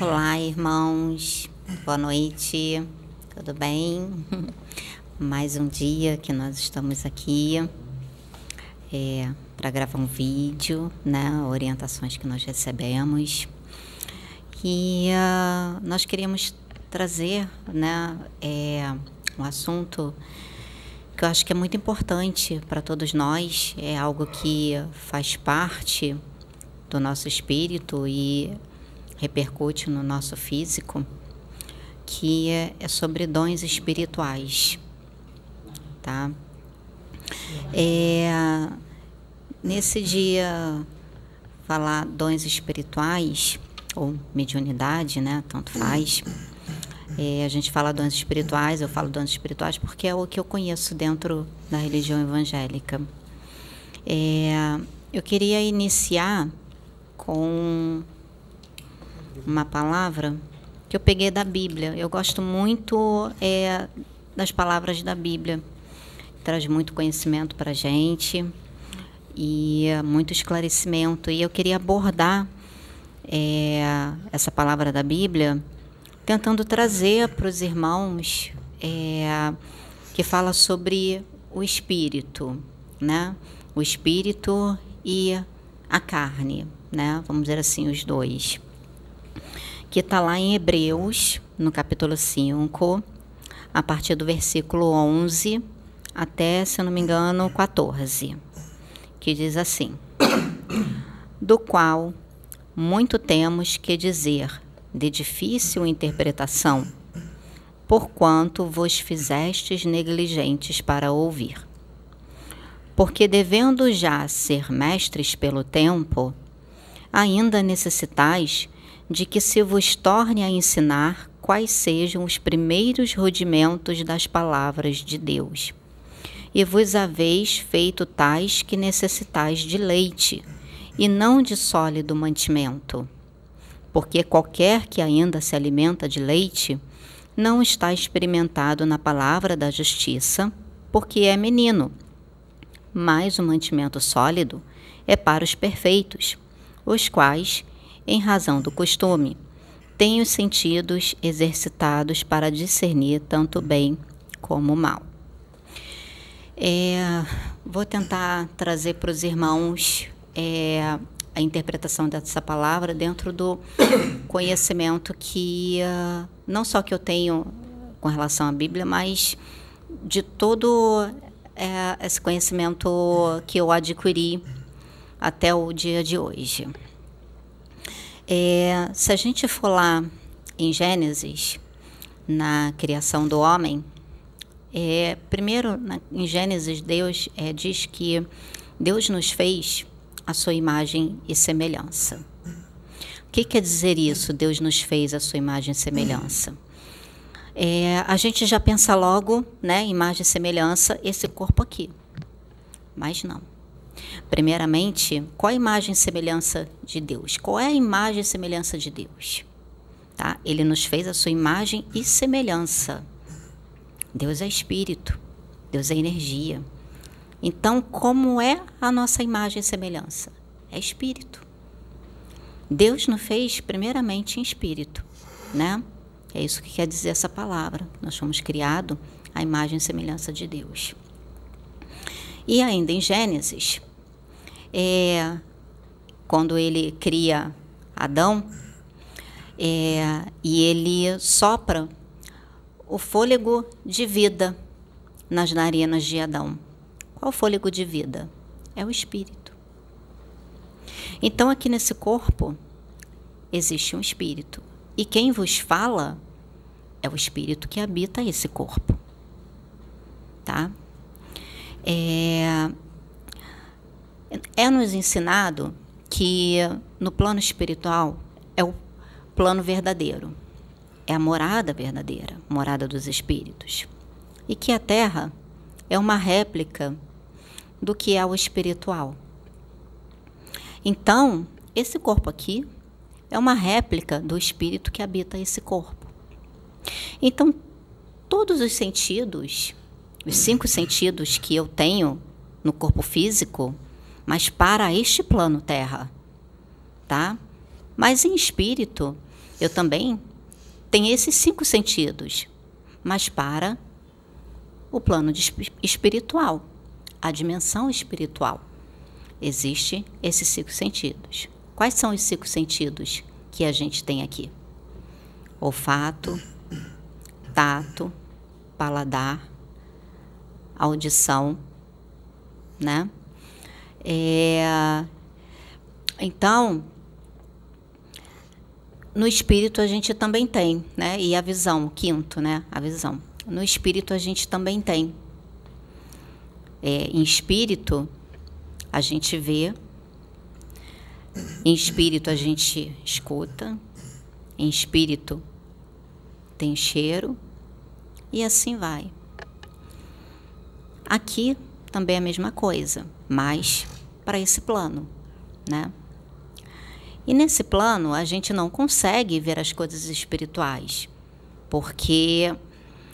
Olá, irmãos. Boa noite. Tudo bem? Mais um dia que nós estamos aqui é, para gravar um vídeo, né? Orientações que nós recebemos. E uh, nós queríamos trazer, né? É, um assunto que eu acho que é muito importante para todos nós. É algo que faz parte do nosso espírito e repercute no nosso físico, que é, é sobre dons espirituais, tá? É, nesse dia falar dons espirituais ou mediunidade, né? Tanto faz. É, a gente fala dons espirituais, eu falo dons espirituais porque é o que eu conheço dentro da religião evangélica. É, eu queria iniciar com uma palavra que eu peguei da Bíblia. Eu gosto muito é, das palavras da Bíblia. Traz muito conhecimento para a gente e muito esclarecimento. E eu queria abordar é, essa palavra da Bíblia tentando trazer para os irmãos é, que fala sobre o espírito, né? O espírito e a carne, né? Vamos dizer assim, os dois que está lá em Hebreus, no capítulo 5, a partir do versículo 11 até, se eu não me engano, 14, que diz assim: Do qual muito temos que dizer, de difícil interpretação, porquanto vos fizestes negligentes para ouvir. Porque devendo já ser mestres pelo tempo, ainda necessitais de que se vos torne a ensinar quais sejam os primeiros rudimentos das palavras de Deus. E vos haveis feito tais que necessitais de leite, e não de sólido mantimento. Porque qualquer que ainda se alimenta de leite, não está experimentado na palavra da justiça, porque é menino. Mas o mantimento sólido é para os perfeitos, os quais em razão do costume, tem os sentidos exercitados para discernir tanto bem como mal. É, vou tentar trazer para os irmãos é, a interpretação dessa palavra dentro do conhecimento que uh, não só que eu tenho com relação à Bíblia, mas de todo é, esse conhecimento que eu adquiri até o dia de hoje. É, se a gente for lá em Gênesis, na criação do homem, é, primeiro na, em Gênesis Deus é, diz que Deus nos fez a sua imagem e semelhança. O que quer dizer isso? Deus nos fez a sua imagem e semelhança. É, a gente já pensa logo, né, imagem e semelhança, esse corpo aqui. Mas não. Primeiramente, qual a imagem e semelhança de Deus? Qual é a imagem e semelhança de Deus? Tá? Ele nos fez a sua imagem e semelhança. Deus é espírito, Deus é energia. Então, como é a nossa imagem e semelhança? É espírito. Deus nos fez primeiramente em espírito, né? É isso que quer dizer essa palavra. Nós fomos criados à imagem e semelhança de Deus. E ainda em Gênesis, é, quando ele cria Adão, é, e ele sopra o fôlego de vida nas narinas de Adão. Qual fôlego de vida? É o espírito. Então, aqui nesse corpo, existe um espírito. E quem vos fala é o espírito que habita esse corpo. Tá? É, é nos ensinado que no plano espiritual é o plano verdadeiro, é a morada verdadeira, morada dos espíritos, e que a Terra é uma réplica do que é o espiritual. Então, esse corpo aqui é uma réplica do espírito que habita esse corpo. Então, todos os sentidos os cinco sentidos que eu tenho no corpo físico, mas para este plano Terra, tá? Mas em espírito, eu também tenho esses cinco sentidos, mas para o plano espiritual, a dimensão espiritual. Existe esses cinco sentidos. Quais são os cinco sentidos que a gente tem aqui? Olfato, tato, paladar, audição, né? É, então, no espírito a gente também tem, né? E a visão, quinto, né? A visão. No espírito a gente também tem. É, em espírito a gente vê, em espírito a gente escuta, em espírito tem cheiro e assim vai. Aqui também é a mesma coisa, mas para esse plano, né? E nesse plano, a gente não consegue ver as coisas espirituais, porque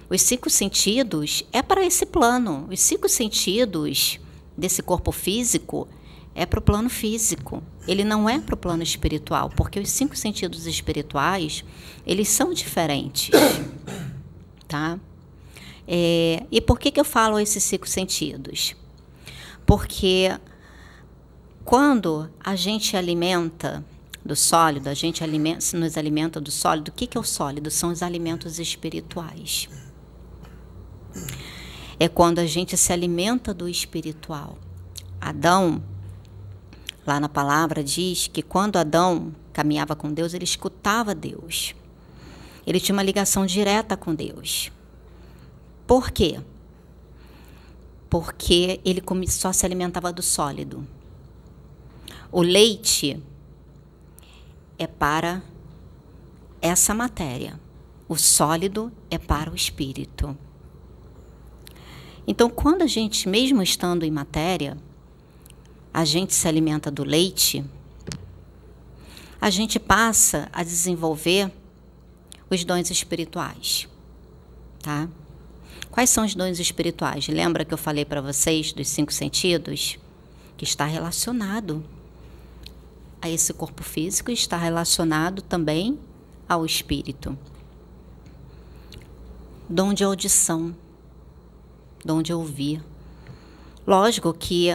os cinco sentidos é para esse plano. Os cinco sentidos desse corpo físico é para o plano físico. Ele não é para o plano espiritual, porque os cinco sentidos espirituais eles são diferentes, tá? É, e por que, que eu falo esses cinco sentidos? Porque quando a gente alimenta do sólido, a gente alimenta, nos alimenta do sólido. O que, que é o sólido? São os alimentos espirituais. É quando a gente se alimenta do espiritual. Adão, lá na palavra, diz que quando Adão caminhava com Deus, ele escutava Deus. Ele tinha uma ligação direta com Deus. Por quê? Porque ele só se alimentava do sólido. O leite é para essa matéria. O sólido é para o espírito. Então, quando a gente, mesmo estando em matéria, a gente se alimenta do leite, a gente passa a desenvolver os dons espirituais, tá? Quais são os dons espirituais? Lembra que eu falei para vocês dos cinco sentidos? Que está relacionado a esse corpo físico está relacionado também ao espírito. Dom de audição, dom de ouvir. Lógico que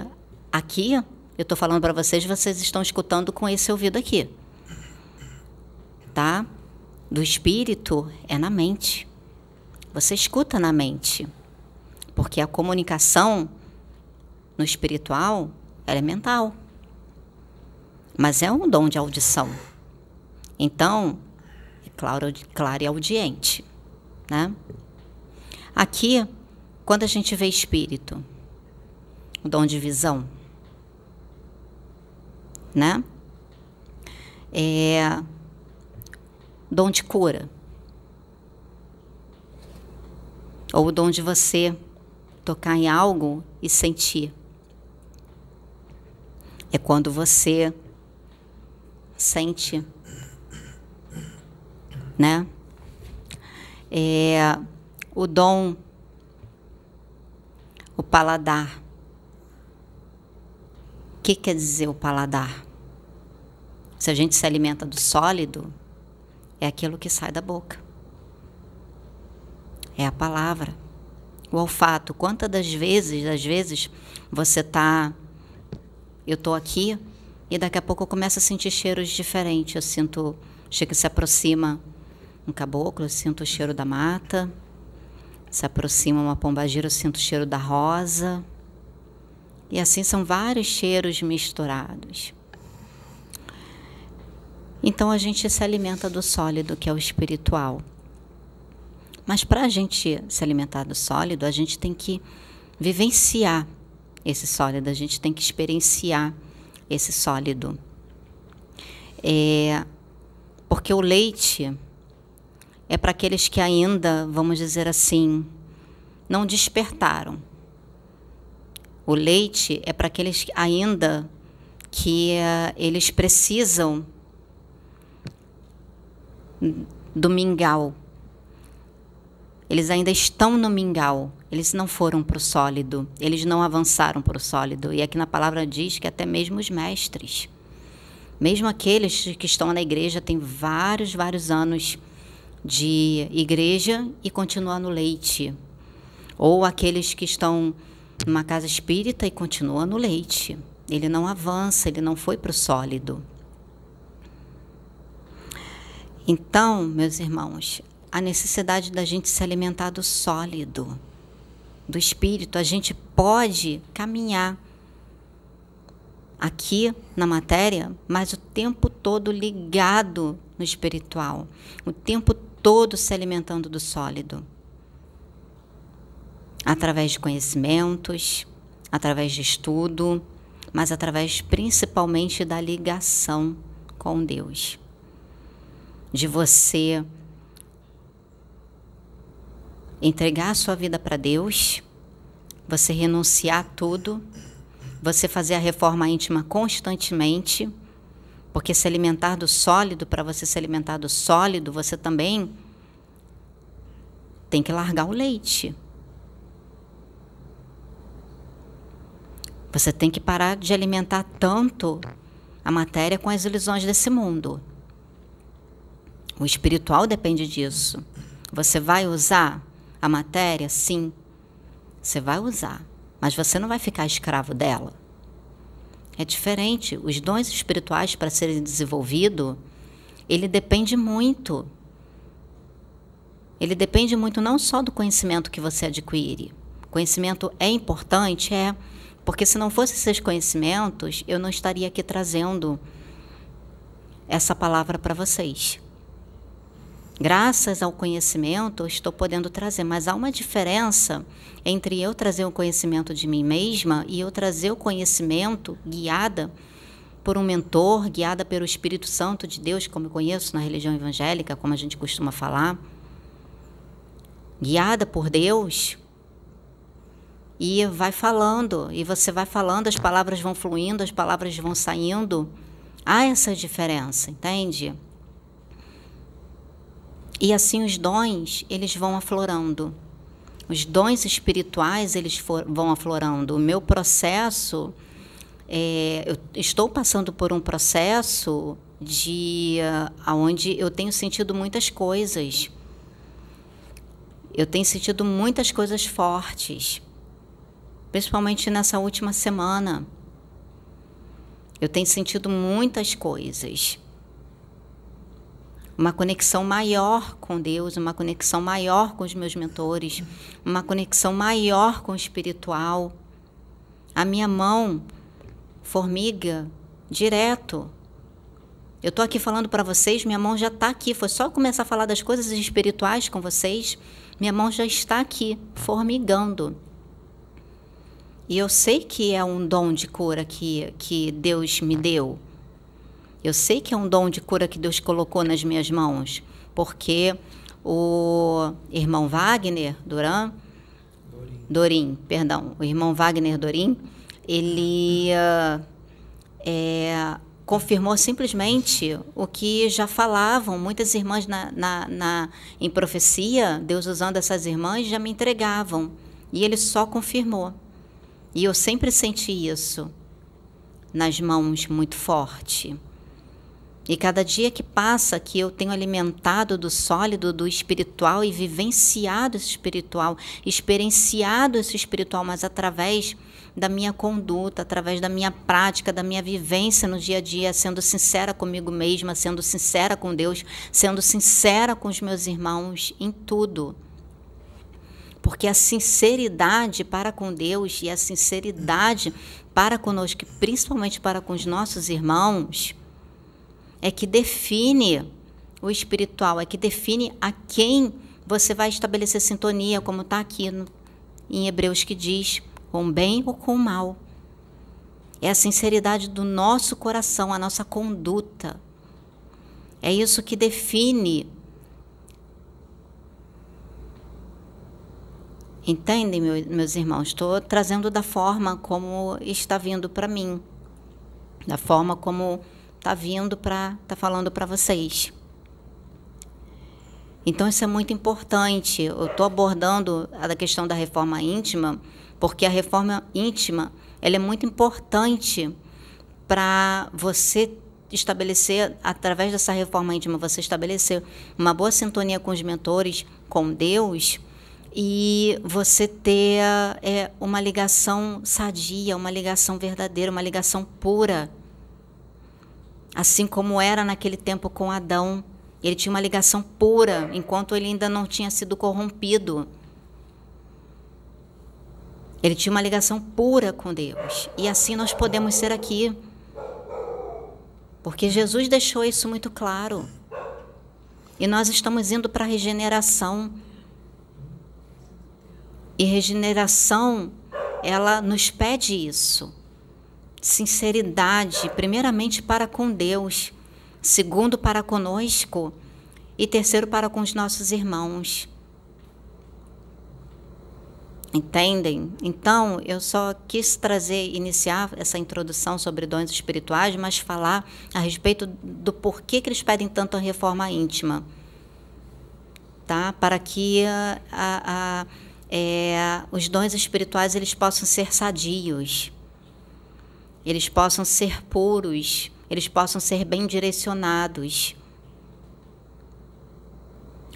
aqui eu estou falando para vocês, vocês estão escutando com esse ouvido aqui, tá? Do espírito é na mente. Você escuta na mente, porque a comunicação no espiritual é mental mas é um dom de audição. Então, é claro, claro e audiente. Né? Aqui, quando a gente vê espírito, o dom de visão, né? É dom de cura. Ou o dom de você tocar em algo e sentir. É quando você sente, né? É, o dom, o paladar. O que quer dizer o paladar? Se a gente se alimenta do sólido, é aquilo que sai da boca. É a palavra. O olfato. Quantas das vezes, às vezes, você tá. Eu tô aqui, e daqui a pouco eu começo a sentir cheiros diferentes. Eu sinto, chega se aproxima um caboclo, eu sinto o cheiro da mata. Se aproxima uma pombagira, eu sinto o cheiro da rosa. E assim são vários cheiros misturados. Então a gente se alimenta do sólido, que é o espiritual. Mas para a gente se alimentar do sólido, a gente tem que vivenciar esse sólido, a gente tem que experienciar esse sólido. É, porque o leite é para aqueles que ainda, vamos dizer assim, não despertaram. O leite é para aqueles ainda que uh, eles precisam do mingau. Eles ainda estão no mingau. Eles não foram para o sólido, eles não avançaram para o sólido. E aqui na palavra diz que até mesmo os mestres. Mesmo aqueles que estão na igreja têm vários, vários anos de igreja e continuam no leite. Ou aqueles que estão numa casa espírita e continuam no leite. Ele não avança, ele não foi para o sólido. Então, meus irmãos, a necessidade da gente se alimentar do sólido, do espírito, a gente pode caminhar aqui na matéria, mas o tempo todo ligado no espiritual, o tempo todo se alimentando do sólido. Através de conhecimentos, através de estudo, mas através principalmente da ligação com Deus. De você entregar a sua vida para Deus, você renunciar a tudo você fazer a reforma íntima constantemente, porque se alimentar do sólido, para você se alimentar do sólido, você também tem que largar o leite. Você tem que parar de alimentar tanto a matéria com as ilusões desse mundo. O espiritual depende disso. Você vai usar a matéria? Sim. Você vai usar mas você não vai ficar escravo dela. É diferente. Os dons espirituais para serem desenvolvidos, ele depende muito. Ele depende muito não só do conhecimento que você adquire. Conhecimento é importante, é, porque se não fossem esses conhecimentos, eu não estaria aqui trazendo essa palavra para vocês. Graças ao conhecimento, estou podendo trazer, mas há uma diferença entre eu trazer o conhecimento de mim mesma e eu trazer o conhecimento guiada por um mentor, guiada pelo Espírito Santo de Deus, como eu conheço na religião evangélica, como a gente costuma falar. Guiada por Deus, e vai falando, e você vai falando, as palavras vão fluindo, as palavras vão saindo. Há essa diferença, entende? E assim os dons, eles vão aflorando. Os dons espirituais, eles for, vão aflorando. O meu processo, é, eu estou passando por um processo de uh, onde eu tenho sentido muitas coisas. Eu tenho sentido muitas coisas fortes, principalmente nessa última semana. Eu tenho sentido muitas coisas uma conexão maior com Deus, uma conexão maior com os meus mentores, uma conexão maior com o espiritual. A minha mão, formiga, direto. Eu estou aqui falando para vocês, minha mão já está aqui. Foi só começar a falar das coisas espirituais com vocês, minha mão já está aqui, formigando. E eu sei que é um dom de cura que, que Deus me deu. Eu sei que é um dom de cura que Deus colocou nas minhas mãos, porque o irmão Wagner Duran, Dorim, Dorim perdão, o irmão Wagner Dorim, ele é, confirmou simplesmente o que já falavam muitas irmãs na, na, na, em profecia, Deus usando essas irmãs já me entregavam. E ele só confirmou. E eu sempre senti isso nas mãos muito forte. E cada dia que passa que eu tenho alimentado do sólido, do espiritual e vivenciado esse espiritual, experienciado esse espiritual, mas através da minha conduta, através da minha prática, da minha vivência no dia a dia, sendo sincera comigo mesma, sendo sincera com Deus, sendo sincera com os meus irmãos em tudo. Porque a sinceridade para com Deus e a sinceridade para conosco, principalmente para com os nossos irmãos, é que define o espiritual, é que define a quem você vai estabelecer sintonia, como está aqui no, em Hebreus que diz, com bem ou com mal. É a sinceridade do nosso coração, a nossa conduta. É isso que define. Entendem, meus irmãos? Estou trazendo da forma como está vindo para mim, da forma como está vindo para tá falando para vocês. Então isso é muito importante. Eu estou abordando a questão da reforma íntima porque a reforma íntima ela é muito importante para você estabelecer, através dessa reforma íntima, você estabelecer uma boa sintonia com os mentores, com Deus, e você ter é, uma ligação sadia, uma ligação verdadeira, uma ligação pura. Assim como era naquele tempo com Adão. Ele tinha uma ligação pura, enquanto ele ainda não tinha sido corrompido. Ele tinha uma ligação pura com Deus. E assim nós podemos ser aqui. Porque Jesus deixou isso muito claro. E nós estamos indo para a regeneração. E regeneração, ela nos pede isso. Sinceridade, primeiramente para com Deus, segundo para conosco e terceiro para com os nossos irmãos. Entendem? Então, eu só quis trazer, iniciar essa introdução sobre dons espirituais, mas falar a respeito do porquê que eles pedem tanto a reforma íntima. Tá? Para que a, a, é, os dons espirituais eles possam ser sadios, eles possam ser puros, eles possam ser bem direcionados.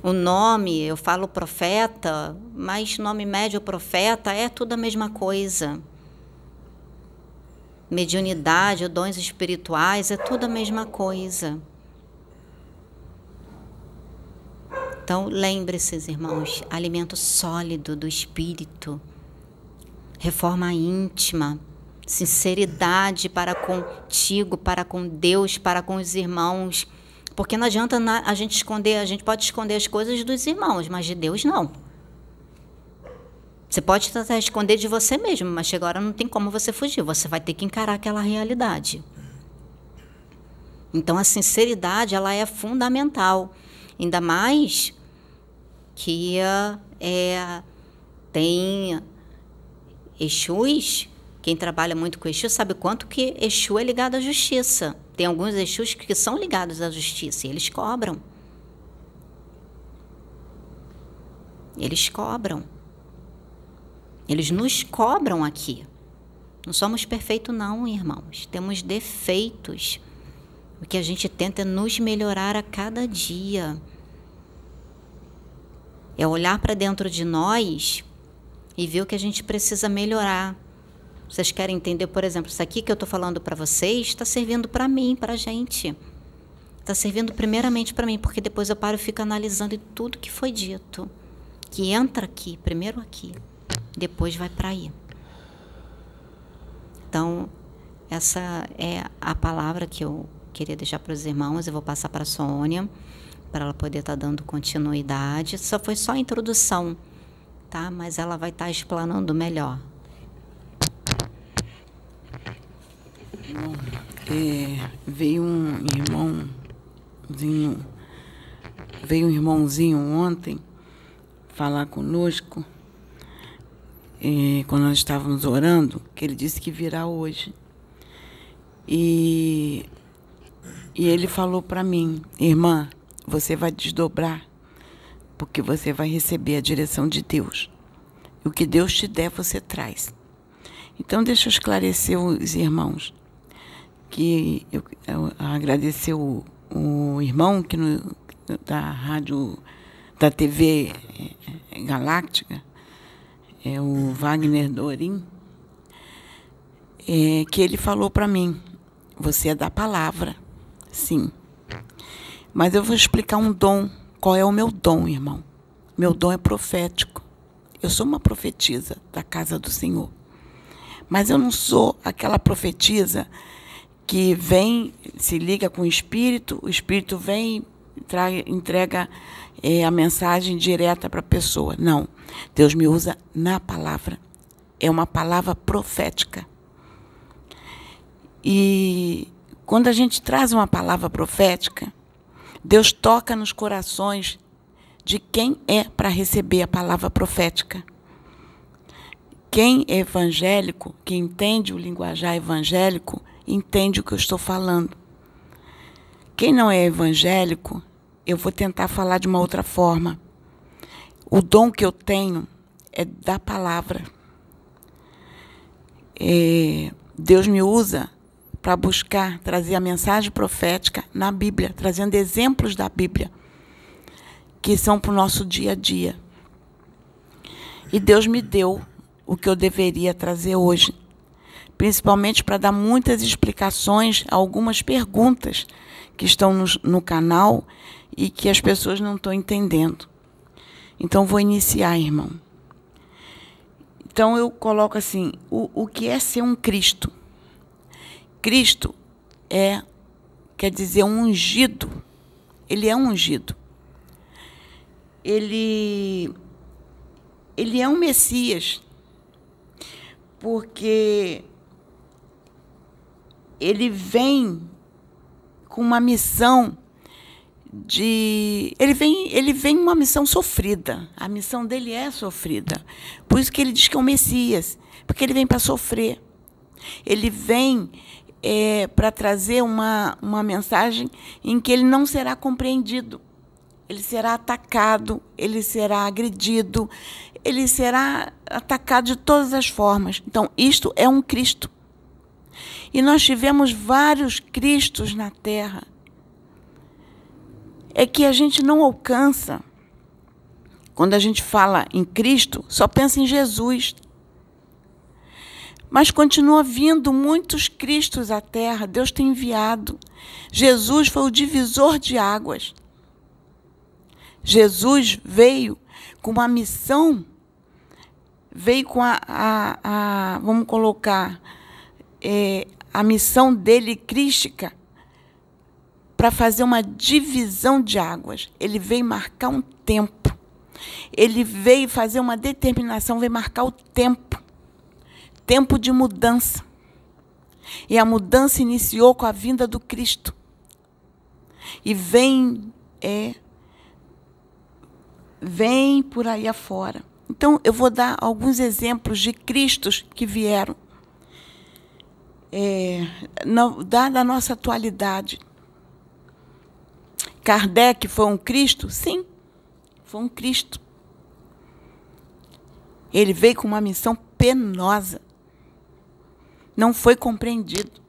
O nome, eu falo profeta, mas nome médio profeta é tudo a mesma coisa. Mediunidade, dons espirituais, é tudo a mesma coisa. Então, lembre-se, irmãos, alimento sólido do espírito, reforma íntima, sinceridade para contigo, para com Deus, para com os irmãos porque não adianta a gente esconder, a gente pode esconder as coisas dos irmãos, mas de Deus não. Você pode tentar esconder de você mesmo, mas chega a hora não tem como você fugir. Você vai ter que encarar aquela realidade. Então a sinceridade ela é fundamental, ainda mais que é, tem Exus, quem trabalha muito com Exu sabe quanto que Exu é ligado à justiça. Tem alguns Exus que são ligados à justiça e eles cobram. Eles cobram. Eles nos cobram aqui. Não somos perfeitos, não, irmãos. Temos defeitos. O que a gente tenta é nos melhorar a cada dia. É olhar para dentro de nós e ver o que a gente precisa melhorar. Vocês querem entender, por exemplo, isso aqui que eu estou falando para vocês está servindo para mim, para a gente. Está servindo primeiramente para mim, porque depois eu paro e fico analisando tudo que foi dito. Que entra aqui, primeiro aqui, depois vai para aí. Então, essa é a palavra que eu queria deixar para os irmãos. Eu vou passar para a Sônia, para ela poder estar tá dando continuidade. Só foi só a introdução, tá? Mas ela vai estar tá explanando melhor. É, veio um irmãozinho, veio um irmãozinho ontem falar conosco, é, quando nós estávamos orando, que ele disse que virá hoje. E, e ele falou para mim, irmã, você vai desdobrar, porque você vai receber a direção de Deus. O que Deus te der, você traz. Então, deixa eu esclarecer os irmãos que eu, eu agradecer o, o irmão que no, da rádio, da TV é, Galáctica, é o Wagner Dorim, é, que ele falou para mim, você é da palavra, sim. Mas eu vou explicar um dom. Qual é o meu dom, irmão? Meu dom é profético. Eu sou uma profetisa da casa do Senhor. Mas eu não sou aquela profetisa que vem, se liga com o Espírito, o Espírito vem entrega é, a mensagem direta para a pessoa. Não. Deus me usa na palavra. É uma palavra profética. E quando a gente traz uma palavra profética, Deus toca nos corações de quem é para receber a palavra profética. Quem é evangélico, que entende o linguajar evangélico, entende o que eu estou falando. Quem não é evangélico, eu vou tentar falar de uma outra forma. O dom que eu tenho é da palavra. É, Deus me usa para buscar trazer a mensagem profética na Bíblia, trazendo exemplos da Bíblia, que são para o nosso dia a dia. E Deus me deu o que eu deveria trazer hoje, principalmente para dar muitas explicações a algumas perguntas que estão no, no canal e que as pessoas não estão entendendo. Então, vou iniciar, irmão. Então, eu coloco assim: o, o que é ser um Cristo? Cristo é, quer dizer, um ungido. Ele é um ungido. Ele, ele é um Messias, porque ele vem com uma missão de ele vem ele vem uma missão sofrida. A missão dele é sofrida. Por isso que ele diz que é o Messias porque ele vem para sofrer. Ele vem é, para trazer uma, uma mensagem em que ele não será compreendido. Ele será atacado ele será agredido ele será atacado de todas as formas. Então isto é um Cristo e nós tivemos vários Cristos na Terra é que a gente não alcança. Quando a gente fala em Cristo, só pensa em Jesus. Mas continua vindo muitos Cristos à terra, Deus tem enviado. Jesus foi o divisor de águas. Jesus veio com uma missão, veio com a, a, a vamos colocar, é, a missão dele crística para fazer uma divisão de águas. Ele veio marcar um tempo. Ele veio fazer uma determinação, veio marcar o tempo. Tempo de mudança. E a mudança iniciou com a vinda do Cristo. E vem é vem por aí afora. Então, eu vou dar alguns exemplos de Cristos que vieram. É, no, dada a nossa atualidade, Kardec foi um Cristo? Sim, foi um Cristo. Ele veio com uma missão penosa. Não foi compreendido.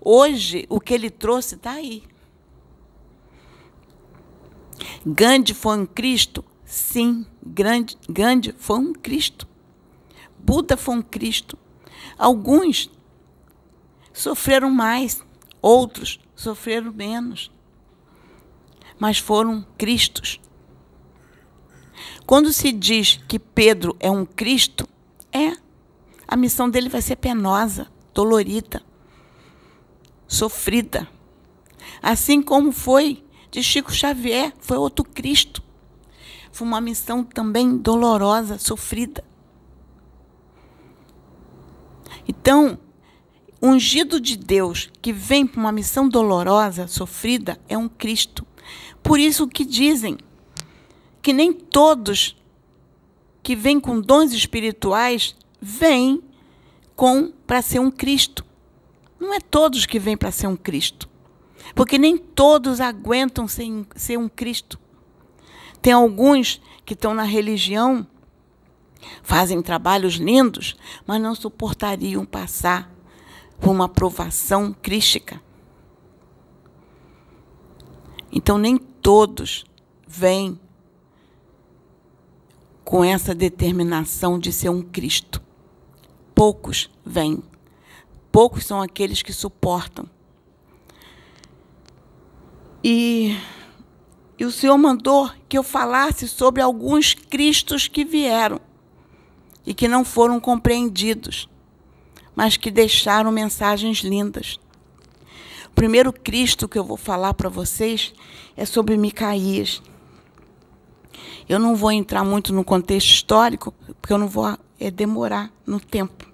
Hoje, o que ele trouxe está aí. Gandhi foi um Cristo? Sim, Gandhi foi um Cristo. Buda foi um Cristo. Alguns sofreram mais, outros sofreram menos mas foram Cristos. Quando se diz que Pedro é um Cristo, é. A missão dele vai ser penosa, dolorida, sofrida. Assim como foi de Chico Xavier, foi outro Cristo. Foi uma missão também dolorosa, sofrida. Então, ungido de Deus que vem para uma missão dolorosa, sofrida, é um Cristo. Por isso que dizem que nem todos que vêm com dons espirituais vêm com para ser um Cristo. Não é todos que vêm para ser um Cristo. Porque nem todos aguentam ser, ser um Cristo. Tem alguns que estão na religião, fazem trabalhos lindos, mas não suportariam passar uma provação crística. Então, nem todos vêm com essa determinação de ser um Cristo. Poucos vêm. Poucos são aqueles que suportam. E, e o Senhor mandou que eu falasse sobre alguns Cristos que vieram e que não foram compreendidos, mas que deixaram mensagens lindas. O primeiro Cristo que eu vou falar para vocês é sobre Micaías. Eu não vou entrar muito no contexto histórico, porque eu não vou é, demorar no tempo.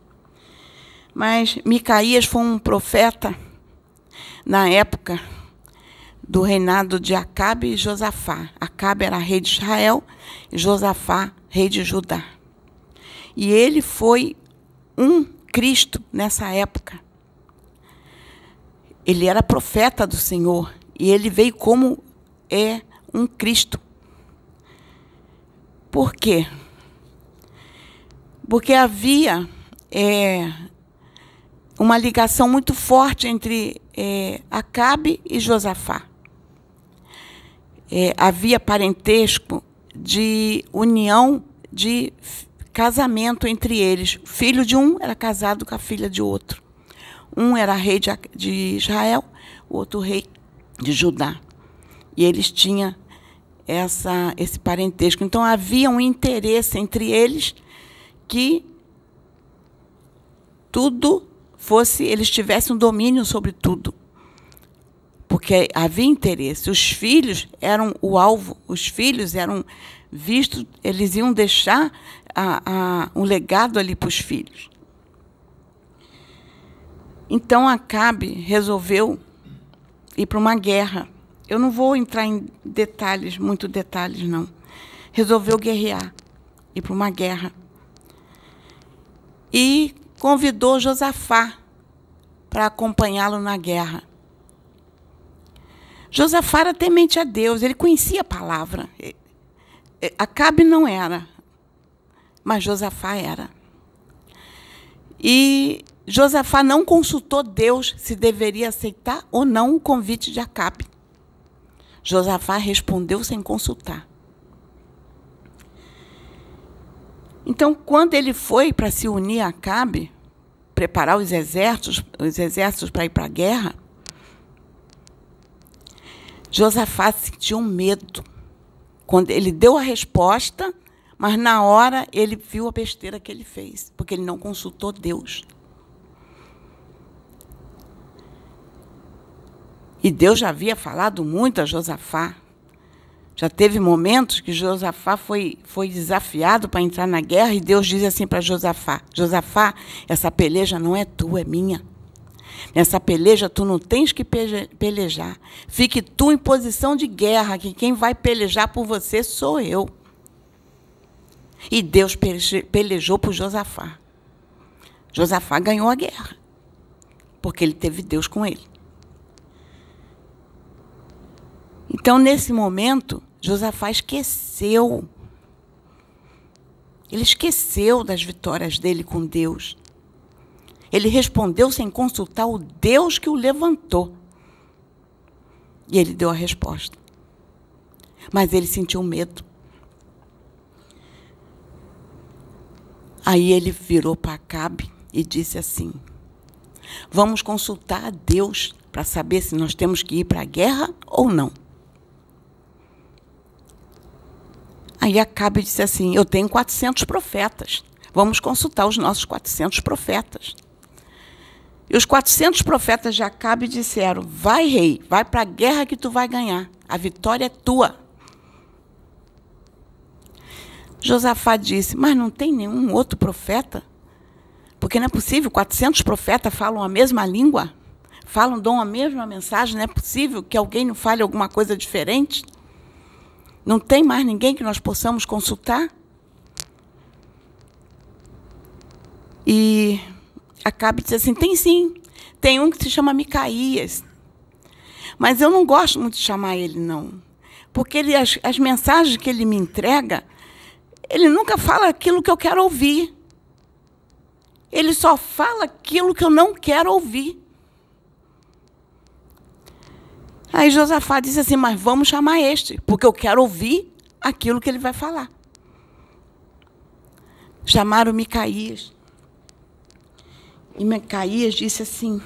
Mas Micaías foi um profeta na época do reinado de Acabe e Josafá. Acabe era rei de Israel e Josafá, rei de Judá. E ele foi um Cristo nessa época. Ele era profeta do Senhor e ele veio como é um Cristo. Por quê? Porque havia é, uma ligação muito forte entre é, Acabe e Josafá. É, havia parentesco de união de casamento entre eles. O filho de um era casado com a filha de outro. Um era rei de, Israel, o outro rei de Judá. E eles tinham essa, esse parentesco. Então havia um interesse entre eles que tudo fosse, eles tivessem um domínio sobre tudo. Porque havia interesse. Os filhos eram o alvo, os filhos eram vistos, eles iam deixar a, a, um legado ali para os filhos. Então Acabe resolveu ir para uma guerra. Eu não vou entrar em detalhes, muito detalhes, não. Resolveu guerrear, ir para uma guerra. E convidou Josafá para acompanhá-lo na guerra. Josafá era temente a Deus, ele conhecia a palavra. Acabe não era, mas Josafá era. E Josafá não consultou Deus se deveria aceitar ou não o convite de Acabe. Josafá respondeu sem consultar. Então, quando ele foi para se unir a Acabe, preparar os exércitos, os exércitos para ir para a guerra, Josafá sentiu um medo. Quando ele deu a resposta, mas na hora ele viu a besteira que ele fez, porque ele não consultou Deus. E Deus já havia falado muito a Josafá. Já teve momentos que Josafá foi, foi desafiado para entrar na guerra e Deus diz assim para Josafá: Josafá, essa peleja não é tua, é minha. Nessa peleja tu não tens que pelejar. Fique tu em posição de guerra, que quem vai pelejar por você sou eu. E Deus pelejou por Josafá. Josafá ganhou a guerra, porque ele teve Deus com ele. Então, nesse momento, Josafá esqueceu. Ele esqueceu das vitórias dele com Deus. Ele respondeu sem consultar o Deus que o levantou. E ele deu a resposta. Mas ele sentiu medo. Aí ele virou para Acabe e disse assim: Vamos consultar a Deus para saber se nós temos que ir para a guerra ou não. Aí Acabe disse assim: Eu tenho 400 profetas. Vamos consultar os nossos 400 profetas. E os 400 profetas de Acabe disseram: Vai, rei, vai para a guerra que tu vai ganhar. A vitória é tua. Josafá disse: Mas não tem nenhum outro profeta? Porque não é possível, 400 profetas falam a mesma língua, falam, dão a mesma mensagem, não é possível que alguém não fale alguma coisa diferente? Não tem mais ninguém que nós possamos consultar? E Acabe disse assim: tem sim, tem um que se chama Micaías. Mas eu não gosto muito de chamar ele, não. Porque ele, as, as mensagens que ele me entrega ele nunca fala aquilo que eu quero ouvir. Ele só fala aquilo que eu não quero ouvir. Aí Josafá disse assim: Mas vamos chamar este, porque eu quero ouvir aquilo que ele vai falar. Chamaram Micaías. E Micaías disse assim: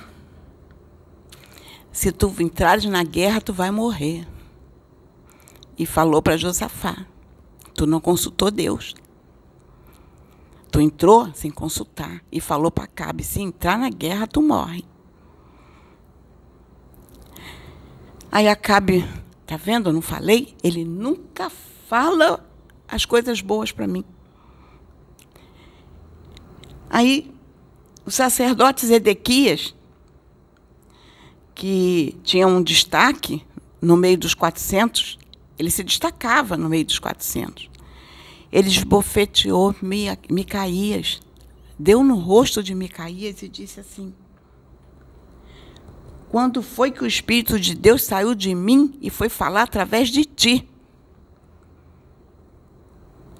Se tu entrares na guerra, tu vai morrer. E falou para Josafá. Tu não consultou Deus. Tu entrou sem consultar e falou para Cabe: se entrar na guerra, tu morre. Aí Acabe, tá vendo? Eu não falei? Ele nunca fala as coisas boas para mim. Aí o sacerdote Zedequias, que tinha um destaque no meio dos 400, ele se destacava no meio dos 400. Ele esbofeteou Micaías, deu no rosto de Micaías e disse assim: Quando foi que o Espírito de Deus saiu de mim e foi falar através de ti?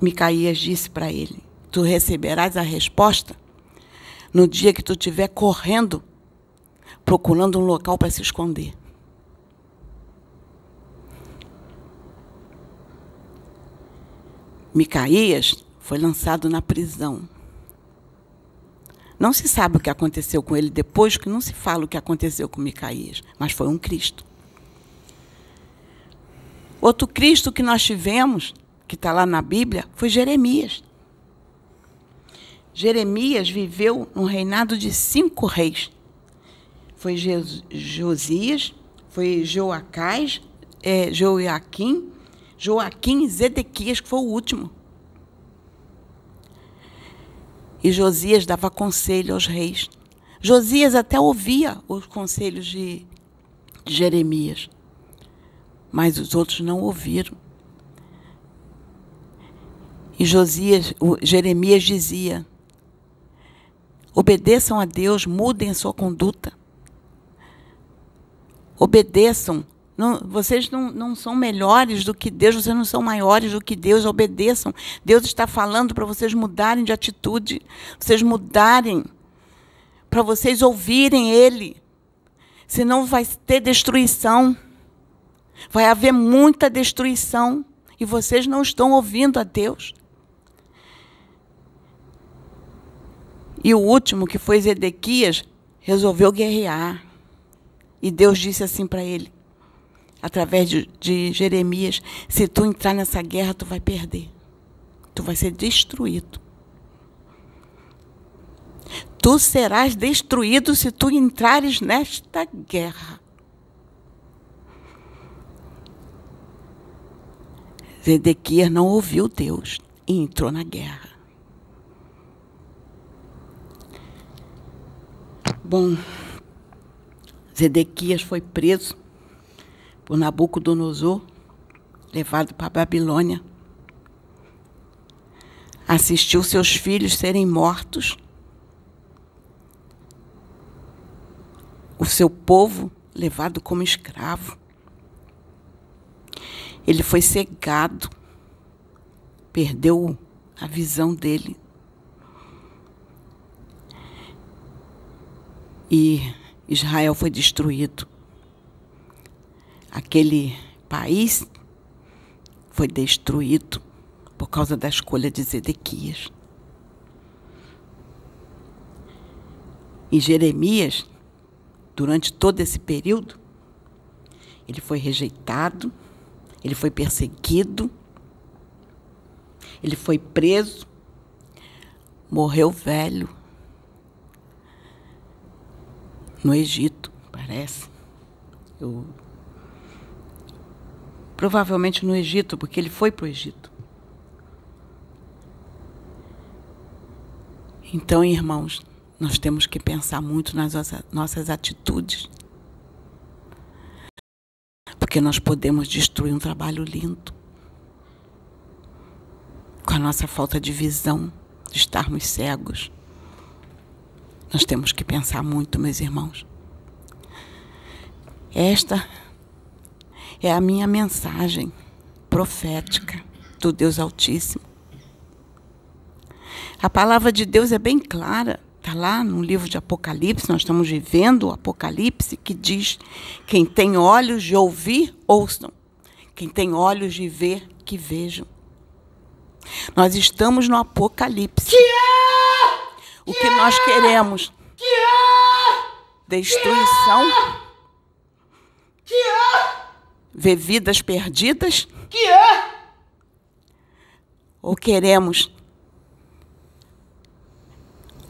Micaías disse para ele: Tu receberás a resposta no dia que tu estiver correndo, procurando um local para se esconder. Micaías foi lançado na prisão. Não se sabe o que aconteceu com ele depois, que não se fala o que aconteceu com Micaías, mas foi um Cristo. Outro Cristo que nós tivemos, que está lá na Bíblia, foi Jeremias. Jeremias viveu no reinado de cinco reis. Foi Josias, foi Joacás, é, Joaquim, Joaquim e Zedequias, que foi o último. E Josias dava conselho aos reis. Josias até ouvia os conselhos de, Jeremias, mas os outros não ouviram. E Josias, Jeremias dizia: Obedeçam a Deus, mudem a sua conduta. Obedeçam. Não, vocês não, não são melhores do que Deus, vocês não são maiores do que Deus, obedeçam. Deus está falando para vocês mudarem de atitude, vocês mudarem, para vocês ouvirem Ele. Senão vai ter destruição. Vai haver muita destruição. E vocês não estão ouvindo a Deus. E o último, que foi Zedequias, resolveu guerrear. E Deus disse assim para ele, através de, de, Jeremias: se tu entrar nessa guerra, tu vai perder. Tu vai ser destruído. Tu serás destruído se tu entrares nesta guerra. Zedequias não ouviu Deus e entrou na guerra. Bom, Zedequias foi preso por Nabucodonosor, levado para a Babilônia. Assistiu seus filhos serem mortos. O seu povo levado como escravo. Ele foi cegado, perdeu a visão dele. E Israel foi destruído. Aquele país foi destruído por causa da escolha de Zedequias. E Jeremias, durante todo esse período, ele foi rejeitado, ele foi perseguido, ele foi preso, morreu velho no Egito, parece. Eu... Provavelmente no Egito, porque ele foi para o Egito. Então, irmãos, nós temos que pensar muito nas nossas atitudes. Porque nós podemos destruir um trabalho lindo. Com a nossa falta de visão, de estarmos cegos. Nós temos que pensar muito, meus irmãos. Esta é a minha mensagem profética do Deus Altíssimo. A palavra de Deus é bem clara, está lá no livro de Apocalipse, nós estamos vivendo o Apocalipse, que diz: quem tem olhos de ouvir, ouçam. Quem tem olhos de ver, que vejam. Nós estamos no Apocalipse. Que é? O que nós queremos. Destruição. Ver vidas perdidas. Ou queremos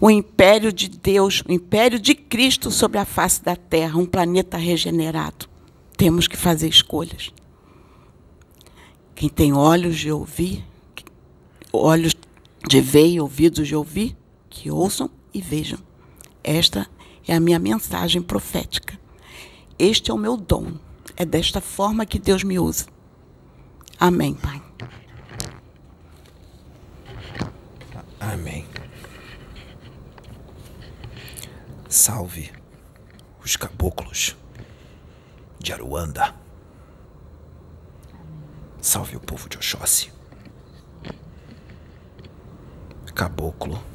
o império de Deus, o império de Cristo sobre a face da terra, um planeta regenerado. Temos que fazer escolhas. Quem tem olhos de ouvir, olhos de ver e ouvidos de ouvir, que ouçam e vejam. Esta é a minha mensagem profética. Este é o meu dom. É desta forma que Deus me usa. Amém, Pai. Amém. Salve os caboclos de Aruanda. Salve o povo de Oxóssi. Caboclo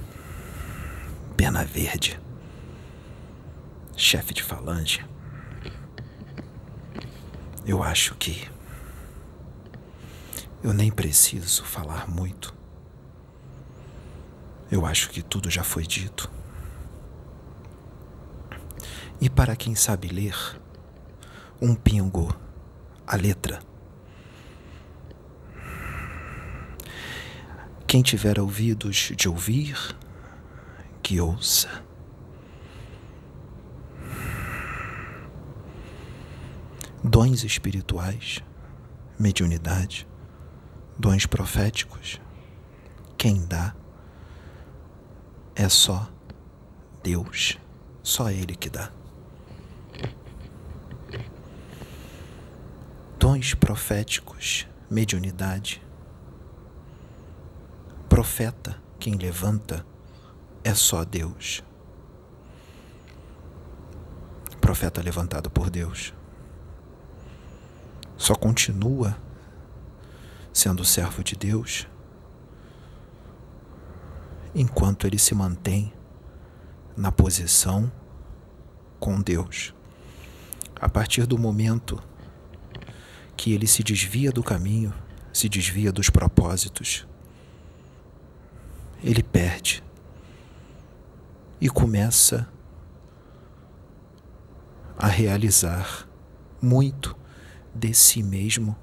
Perna Verde, chefe de falange. Eu acho que eu nem preciso falar muito. Eu acho que tudo já foi dito. E para quem sabe ler, um pingo, a letra. Quem tiver ouvidos de ouvir, que ouça. Dons espirituais, mediunidade, dons proféticos, quem dá é só Deus, só Ele que dá. Dons proféticos, mediunidade, profeta, quem levanta, é só Deus. Profeta levantado por Deus só continua sendo servo de Deus enquanto ele se mantém na posição com Deus. A partir do momento que ele se desvia do caminho, se desvia dos propósitos, ele perde e começa a realizar muito de si mesmo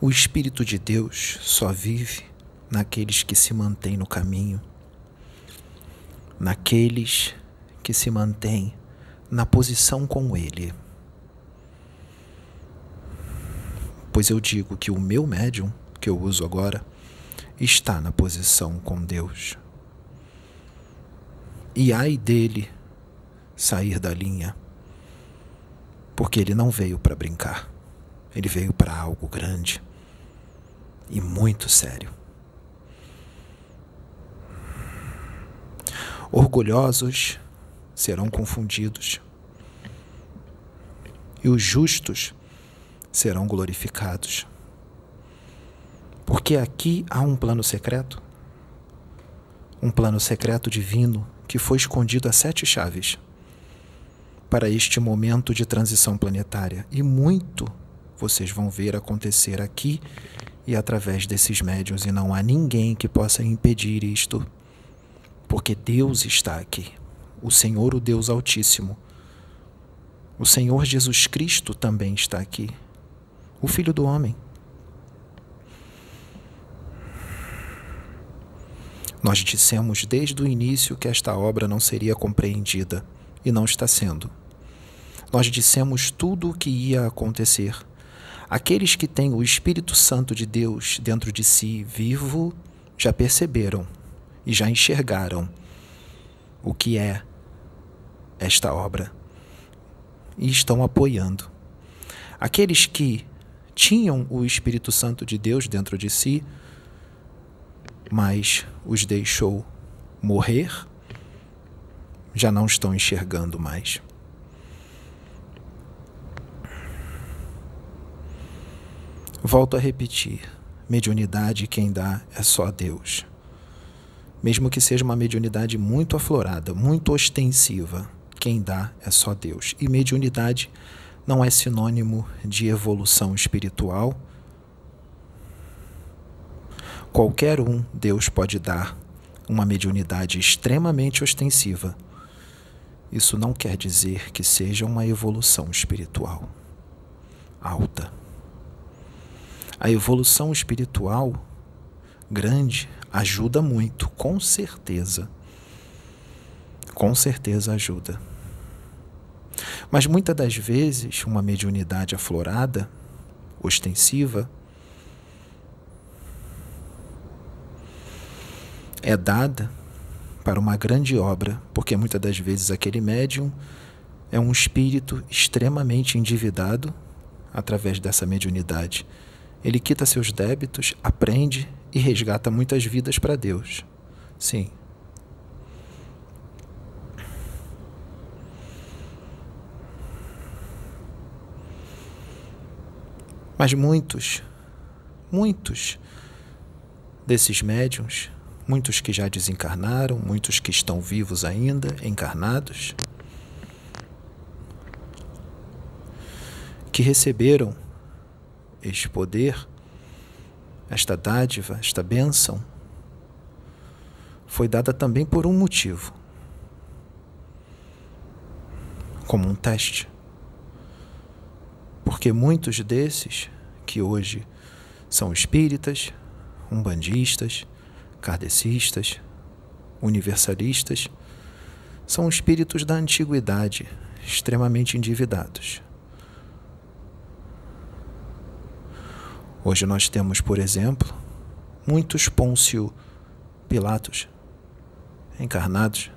O Espírito de Deus só vive naqueles que se mantêm no caminho, naqueles que se mantêm na posição com Ele. Pois eu digo que o meu médium, que eu uso agora, está na posição com Deus. E ai dele sair da linha, porque ele não veio para brincar, ele veio para algo grande e muito sério. Orgulhosos serão confundidos, e os justos serão glorificados. Porque aqui há um plano secreto, um plano secreto divino que foi escondido a sete chaves para este momento de transição planetária. E muito vocês vão ver acontecer aqui e através desses médiuns, e não há ninguém que possa impedir isto, porque Deus está aqui, o Senhor, o Deus Altíssimo. O Senhor Jesus Cristo também está aqui, o Filho do Homem. Nós dissemos desde o início que esta obra não seria compreendida, e não está sendo. Nós dissemos tudo o que ia acontecer Aqueles que têm o Espírito Santo de Deus dentro de si vivo já perceberam e já enxergaram o que é esta obra e estão apoiando. Aqueles que tinham o Espírito Santo de Deus dentro de si, mas os deixou morrer, já não estão enxergando mais. Volto a repetir: mediunidade quem dá é só Deus. Mesmo que seja uma mediunidade muito aflorada, muito ostensiva, quem dá é só Deus. E mediunidade não é sinônimo de evolução espiritual. Qualquer um Deus pode dar uma mediunidade extremamente ostensiva. Isso não quer dizer que seja uma evolução espiritual alta. A evolução espiritual grande ajuda muito, com certeza. Com certeza ajuda. Mas muitas das vezes, uma mediunidade aflorada, ostensiva, é dada para uma grande obra, porque muitas das vezes aquele médium é um espírito extremamente endividado através dessa mediunidade ele quita seus débitos, aprende e resgata muitas vidas para Deus. Sim. Mas muitos, muitos desses médiums, muitos que já desencarnaram, muitos que estão vivos ainda, encarnados, que receberam este poder, esta dádiva, esta bênção, foi dada também por um motivo como um teste. Porque muitos desses que hoje são espíritas, umbandistas, kardecistas, universalistas, são espíritos da antiguidade, extremamente endividados. Hoje nós temos, por exemplo, muitos Pôncio Pilatos encarnados.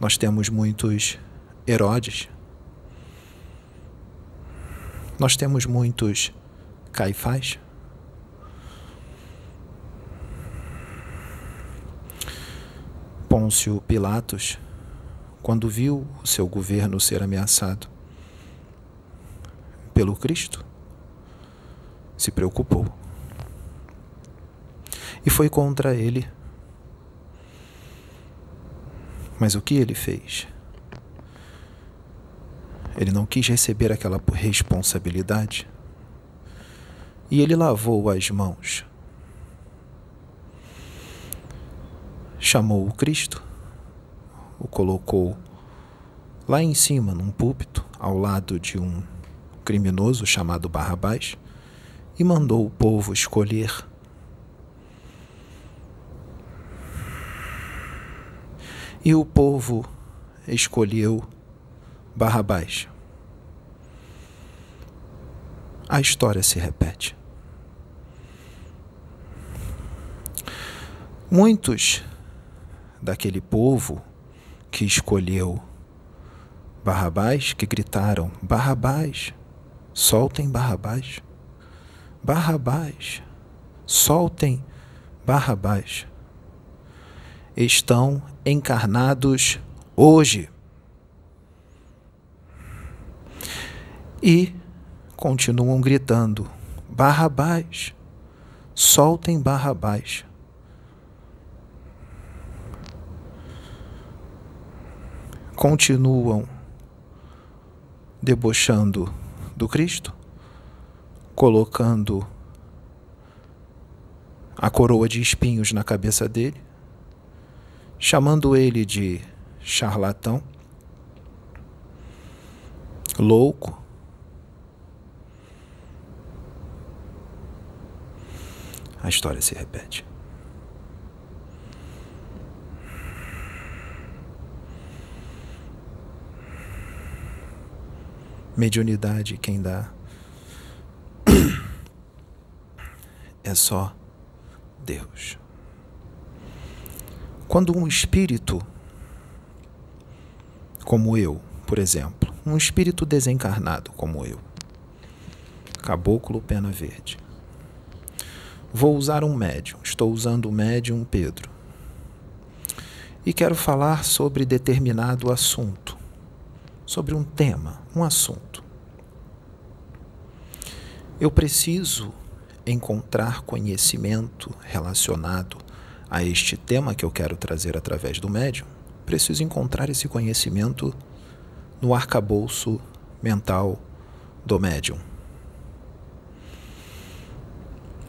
Nós temos muitos Herodes. Nós temos muitos Caifás. Pôncio Pilatos, quando viu o seu governo ser ameaçado pelo Cristo, se preocupou. E foi contra ele. Mas o que ele fez? Ele não quis receber aquela responsabilidade. E ele lavou as mãos. Chamou o Cristo, o colocou lá em cima, num púlpito, ao lado de um criminoso chamado Barrabás, e mandou o povo escolher. E o povo escolheu Barrabás. A história se repete. Muitos daquele povo que escolheu Barrabás, que gritaram: Barrabás, soltem Barrabás, Barrabás, soltem Barrabás, estão encarnados hoje. e continuam gritando: Barrabás, soltem Barrabás. Continuam debochando do Cristo, colocando a coroa de espinhos na cabeça dele, chamando ele de charlatão, louco, a história se repete. Mediunidade, quem dá é só Deus. Quando um espírito, como eu, por exemplo, um espírito desencarnado como eu, caboclo pena verde, Vou usar um médium. Estou usando o médium Pedro. E quero falar sobre determinado assunto, sobre um tema, um assunto. Eu preciso encontrar conhecimento relacionado a este tema que eu quero trazer através do médium. Preciso encontrar esse conhecimento no arcabouço mental do médium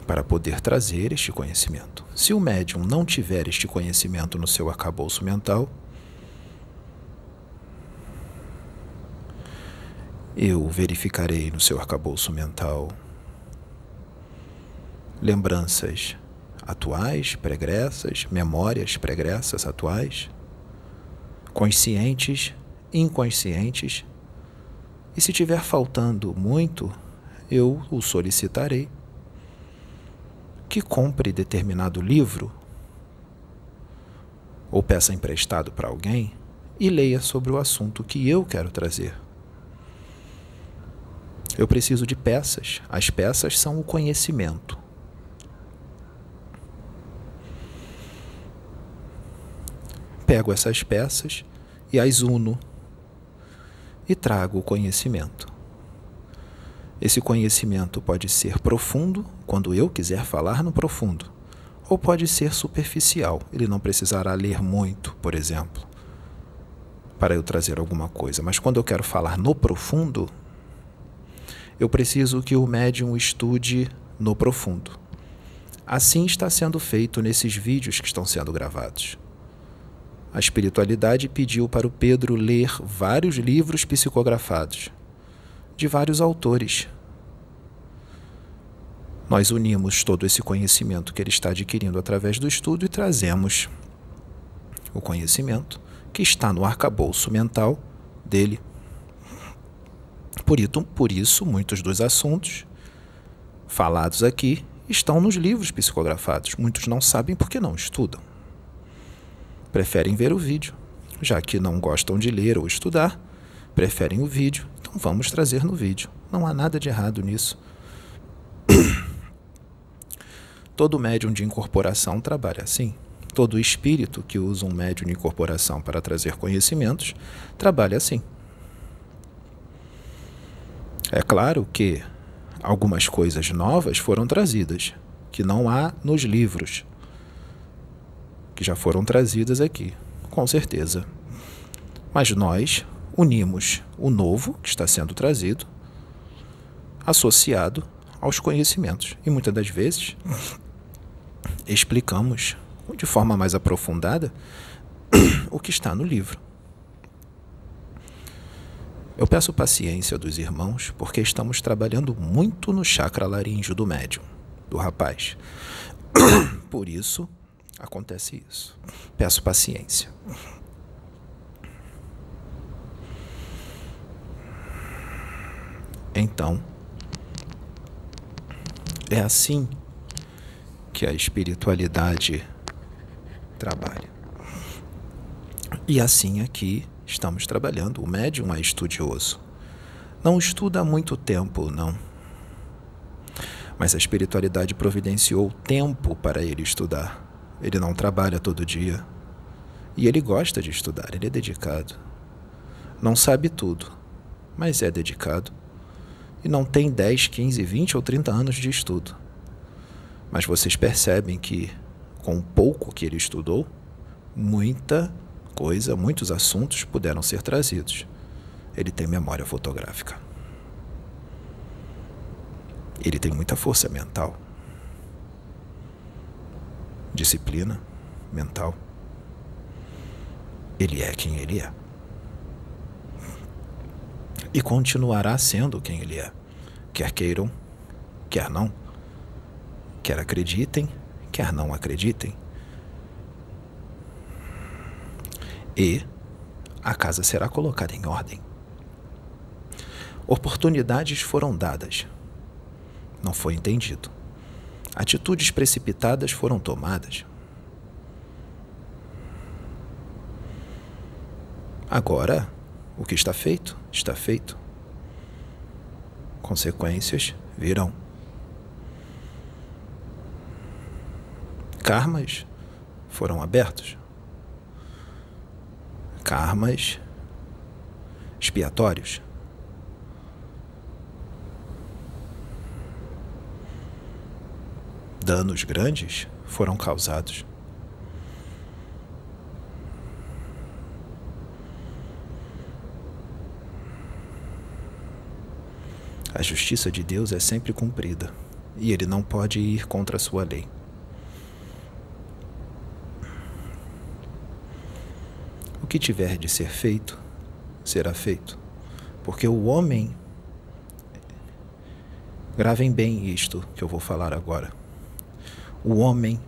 para poder trazer este conhecimento. Se o médium não tiver este conhecimento no seu arcabouço mental, eu verificarei no seu arcabouço mental. Lembranças atuais, pregressas, memórias pregressas atuais, conscientes, inconscientes, e se tiver faltando muito, eu o solicitarei. Que compre determinado livro ou peça emprestado para alguém e leia sobre o assunto que eu quero trazer. Eu preciso de peças. As peças são o conhecimento. Pego essas peças e as uno e trago o conhecimento. Esse conhecimento pode ser profundo, quando eu quiser falar no profundo, ou pode ser superficial. Ele não precisará ler muito, por exemplo, para eu trazer alguma coisa. Mas quando eu quero falar no profundo, eu preciso que o médium estude no profundo. Assim está sendo feito nesses vídeos que estão sendo gravados. A espiritualidade pediu para o Pedro ler vários livros psicografados, de vários autores. Nós unimos todo esse conhecimento que ele está adquirindo através do estudo e trazemos o conhecimento que está no arcabouço mental dele. Por isso, por isso, muitos dos assuntos falados aqui estão nos livros psicografados. Muitos não sabem porque não estudam. Preferem ver o vídeo. Já que não gostam de ler ou estudar, preferem o vídeo. Então vamos trazer no vídeo. Não há nada de errado nisso. Todo médium de incorporação trabalha assim. Todo espírito que usa um médium de incorporação para trazer conhecimentos trabalha assim. É claro que algumas coisas novas foram trazidas, que não há nos livros, que já foram trazidas aqui, com certeza. Mas nós unimos o novo que está sendo trazido, associado aos conhecimentos. E muitas das vezes explicamos de forma mais aprofundada o que está no livro. Eu peço paciência dos irmãos porque estamos trabalhando muito no chakra laríngeo do médium, do rapaz. Por isso acontece isso. Peço paciência. Então, é assim que a espiritualidade trabalha. E assim aqui estamos trabalhando. O médium é estudioso. Não estuda há muito tempo, não. Mas a espiritualidade providenciou tempo para ele estudar. Ele não trabalha todo dia. E ele gosta de estudar, ele é dedicado. Não sabe tudo, mas é dedicado. E não tem 10, 15, 20 ou 30 anos de estudo. Mas vocês percebem que, com o pouco que ele estudou, muita coisa, muitos assuntos puderam ser trazidos. Ele tem memória fotográfica. Ele tem muita força mental. Disciplina mental. Ele é quem ele é. E continuará sendo quem ele é. Quer queiram, quer não. Quer acreditem, quer não acreditem. E a casa será colocada em ordem. Oportunidades foram dadas. Não foi entendido. Atitudes precipitadas foram tomadas. Agora, o que está feito, está feito. Consequências virão. Karmas foram abertos karmas expiatórios. Danos grandes foram causados. A justiça de Deus é sempre cumprida e ele não pode ir contra a sua lei. Que tiver de ser feito, será feito. Porque o homem. Gravem bem isto que eu vou falar agora. O homem,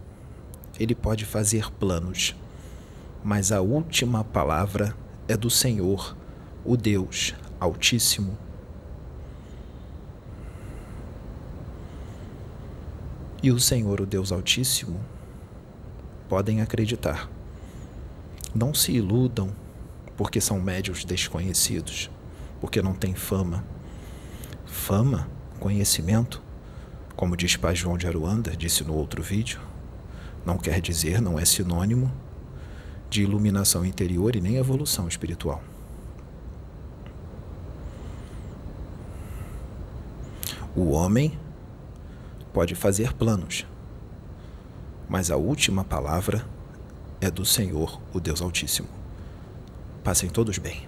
ele pode fazer planos, mas a última palavra é do Senhor, o Deus Altíssimo. E o Senhor, o Deus Altíssimo, podem acreditar não se iludam porque são médios desconhecidos, porque não têm fama. Fama, conhecimento, como diz Pai João de Aruanda, disse no outro vídeo, não quer dizer, não é sinônimo de iluminação interior e nem evolução espiritual. O homem pode fazer planos, mas a última palavra é do Senhor, o Deus Altíssimo. Passem todos bem.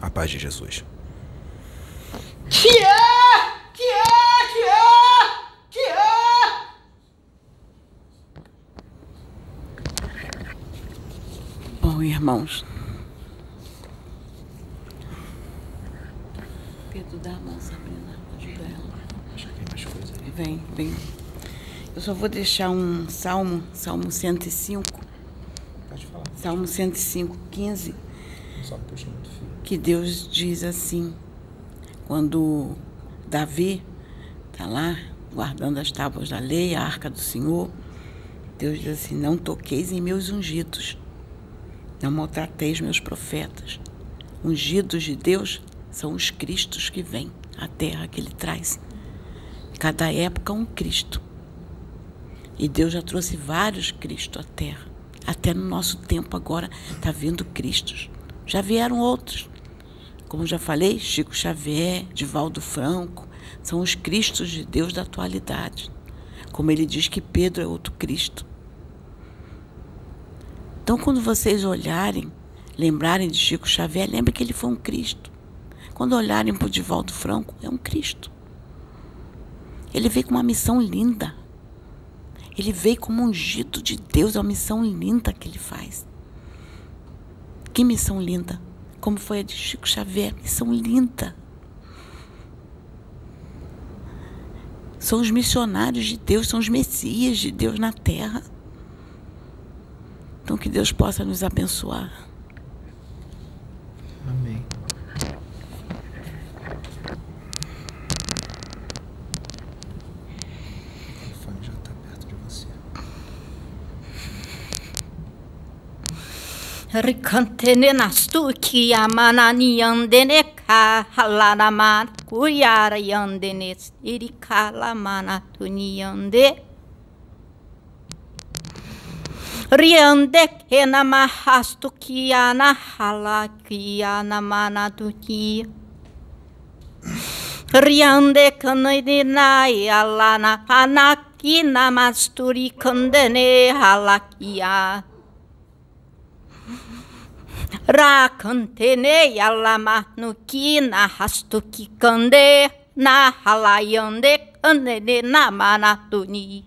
A paz de Jesus. Que é! Que é! Que é! Que é! Bom, irmãos. Pedro, dá a mão, Sabrina. Ajuda ela. Acho que tem mais coisa aí. Vem, vem. Eu só vou deixar um salmo, Salmo 105. Salmo 105, 15. Só puxa muito fio. que Deus diz assim, quando Davi está lá guardando as tábuas da lei, a arca do Senhor, Deus diz assim: Não toqueis em meus ungidos, não maltrateis meus profetas. Ungidos de Deus são os Cristos que vêm, a terra que Ele traz. Cada época um Cristo. E Deus já trouxe vários Cristos à terra. Até no nosso tempo agora está vindo Cristos. Já vieram outros. Como já falei, Chico Xavier, Divaldo Franco, são os Cristos de Deus da atualidade. Como ele diz que Pedro é outro Cristo. Então, quando vocês olharem, lembrarem de Chico Xavier, lembre que ele foi um Cristo. Quando olharem para o Divaldo Franco, é um Cristo. Ele veio com uma missão linda. Ele veio como ungido de Deus, é uma missão linda que ele faz. Que missão linda! Como foi a de Chico Xavier, missão linda. São os missionários de Deus, são os messias de Deus na terra. Então que Deus possa nos abençoar. Amém. O microfone já está perto de você. Rikantene nastu ki amana ni yandene ka halana man kuyara yandene iri kala mana tuni yande Riande kena mahastu ki ana hala ki ana mana tuki Riande kanidina yalana hanaki namasturi kandene halakia Rakantene yalama nuki na hastuki kande na halayande kandene na manatuni.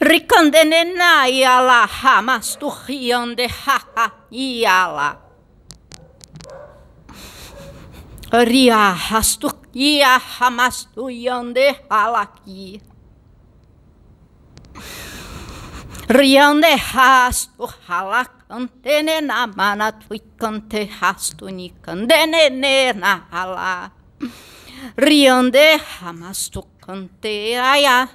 Rikandene na yala hamastu hiande haha yala. Ria hastu ya hamastu yande halaki. Riande hastu halakantene na mana tuikante hastu nikandene ne na hala. Riande hamastu cante aya.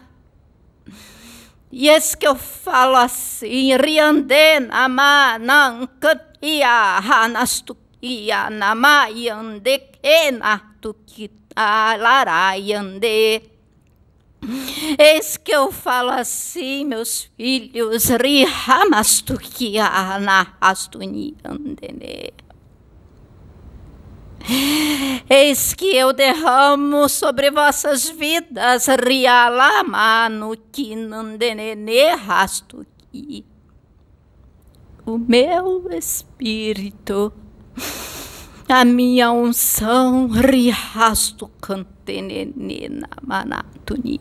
E esse que eu falo assim, riande na manankatia hanastu ia nama yande kena tukita larayande. Eis que eu falo assim, meus filhos. Eis que eu derramo sobre vossas vidas, rialamano kinandenene rastuki. O meu espírito, a minha unção, riasto cantenenena manatuni.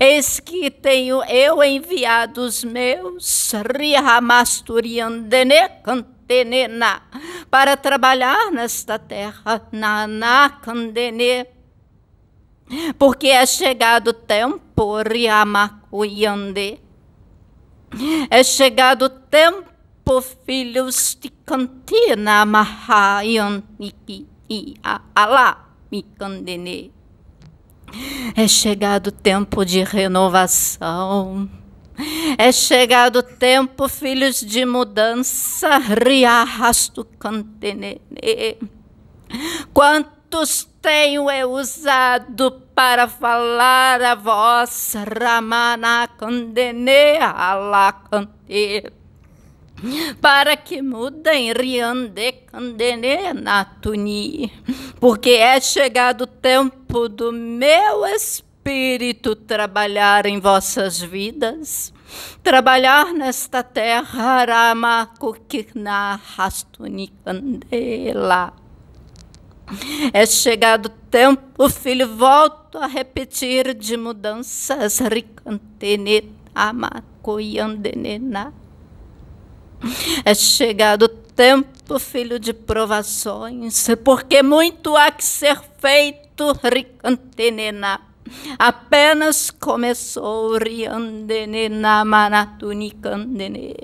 Eis que tenho eu enviado os meus rihamasturiandene cantenena para trabalhar nesta terra, nanacandene. Porque é chegado o tempo, riamakuyande. É chegado o tempo, filhos de cantina, mahayaniki e alá, mikandene. É chegado o tempo de renovação. É chegado o tempo, filhos de mudança. Riarrasto cantenene. Quantos tenho eu usado para falar a voz? Ramana candene alacante. Para que mudem riande candene natuni. Porque é chegado o tempo do meu espírito trabalhar em vossas vidas, trabalhar nesta terra, Ramakukina Rastunikandela. É chegado o tempo, filho, volto a repetir de mudanças, Rikantene Amakoyandenena. É chegado o tempo, filho, de provações, porque muito há que ser feito, Ricantenena. Apenas começou Riandenenamanatunikaندene.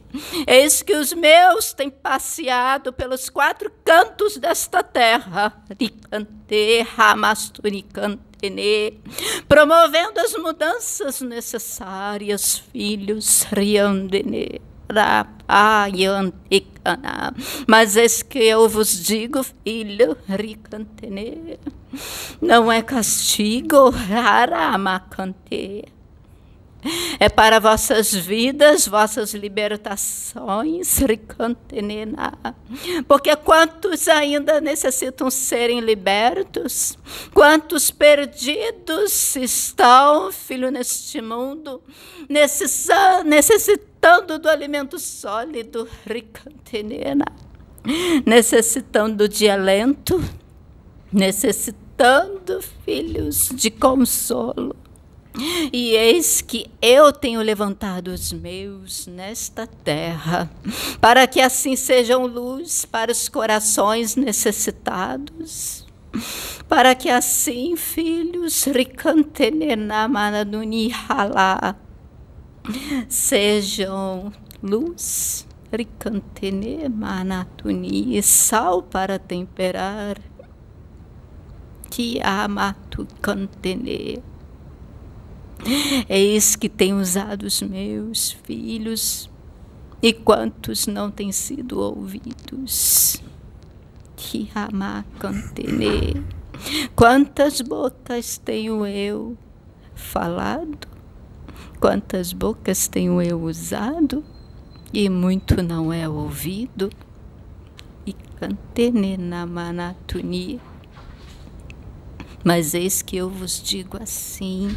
Eis que os meus têm passeado pelos quatro cantos desta terra, Ricante Ramastunikantene, promovendo as mudanças necessárias, filhos Riandene. Mas eis que eu vos digo, filho, não é castigo, raramacante. É para vossas vidas, vossas libertações, ricantenena. Porque quantos ainda necessitam serem libertos? Quantos perdidos estão, filho, neste mundo, necessitando do alimento sólido, ricantenena, necessitando de alento, necessitando, filhos, de consolo. E eis que eu tenho levantado os meus nesta terra, para que assim sejam luz para os corações necessitados, para que assim, filhos, sejam luz, ricantene, manatuni, sal para temperar, que amatu cantene. Eis que tenho usado os meus filhos, e quantos não têm sido ouvidos. Quantas bocas tenho eu falado? Quantas bocas tenho eu usado e muito não é ouvido? E cantene na manatuni. Mas eis que eu vos digo assim: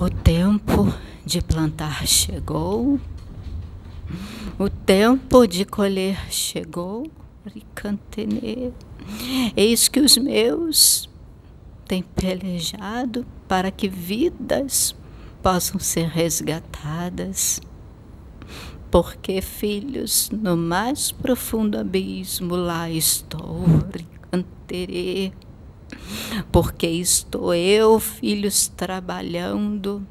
o tempo de plantar chegou, o tempo de colher chegou, Ricantene. Eis que os meus tem pelejado para que vidas possam ser resgatadas. Porque, filhos, no mais profundo abismo lá estou, canterê. Porque estou eu, filhos, trabalhando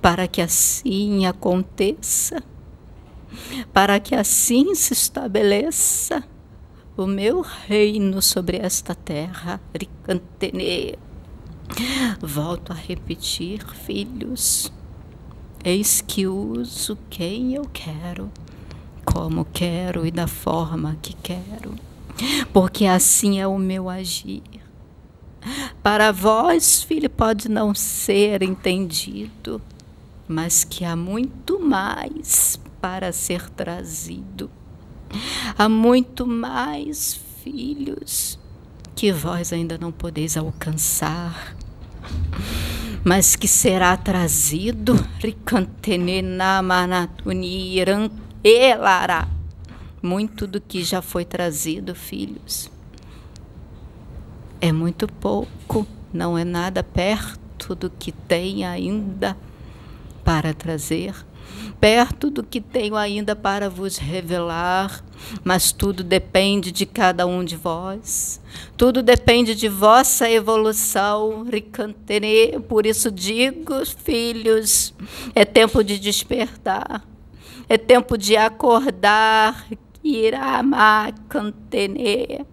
para que assim aconteça, para que assim se estabeleça o meu reino sobre esta terra, Ricantene. Volto a repetir, filhos, eis que uso quem eu quero, como quero e da forma que quero, porque assim é o meu agir. Para vós, filho, pode não ser entendido, mas que há muito mais para ser trazido. Há muito mais filhos que vós ainda não podeis alcançar, mas que será trazido muito do que já foi trazido, filhos. É muito pouco, não é nada perto do que tem ainda para trazer perto do que tenho ainda para vos revelar, mas tudo depende de cada um de vós. Tudo depende de vossa evolução, Ricantere. Por isso digo, filhos, é tempo de despertar, é tempo de acordar, Iramacantene.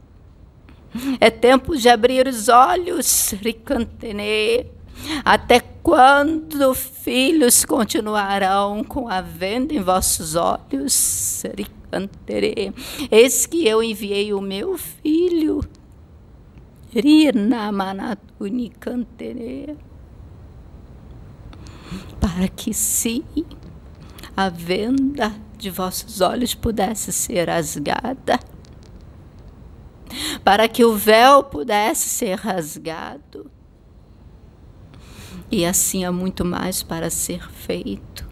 É tempo de abrir os olhos, Ricantene até quando filhos continuarão com a venda em vossos olhos? Eis que eu enviei o meu filho. Para que sim, a venda de vossos olhos pudesse ser rasgada para que o véu pudesse ser rasgado. E assim há muito mais para ser feito.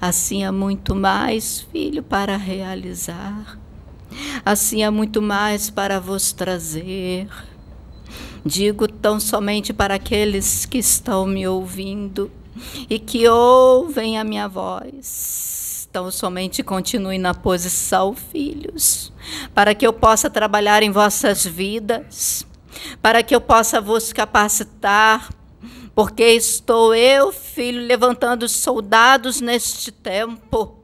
Assim há muito mais, filho, para realizar. Assim há muito mais para vos trazer. Digo tão somente para aqueles que estão me ouvindo e que ouvem a minha voz. Tão somente continue na posição, filhos, para que eu possa trabalhar em vossas vidas, para que eu possa vos capacitar porque estou eu, filho, levantando soldados neste tempo.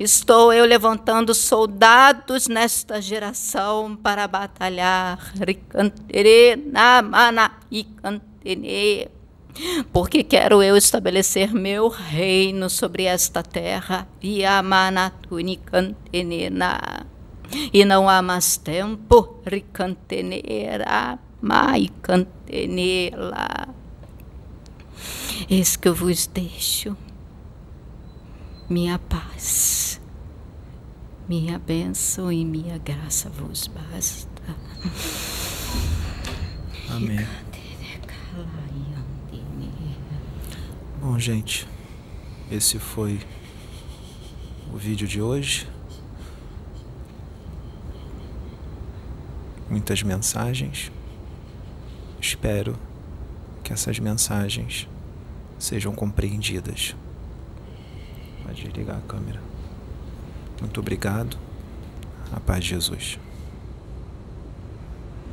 Estou eu levantando soldados nesta geração para batalhar. Porque quero eu estabelecer meu reino sobre esta terra. E não há mais tempo. Ricanteneira, mai cantenela. Eis que eu vos deixo minha paz, minha bênção e minha graça vos basta. Amém. Bom, gente, esse foi o vídeo de hoje. Muitas mensagens. Espero que essas mensagens sejam compreendidas. Pode ligar a câmera. Muito obrigado. A paz de Jesus.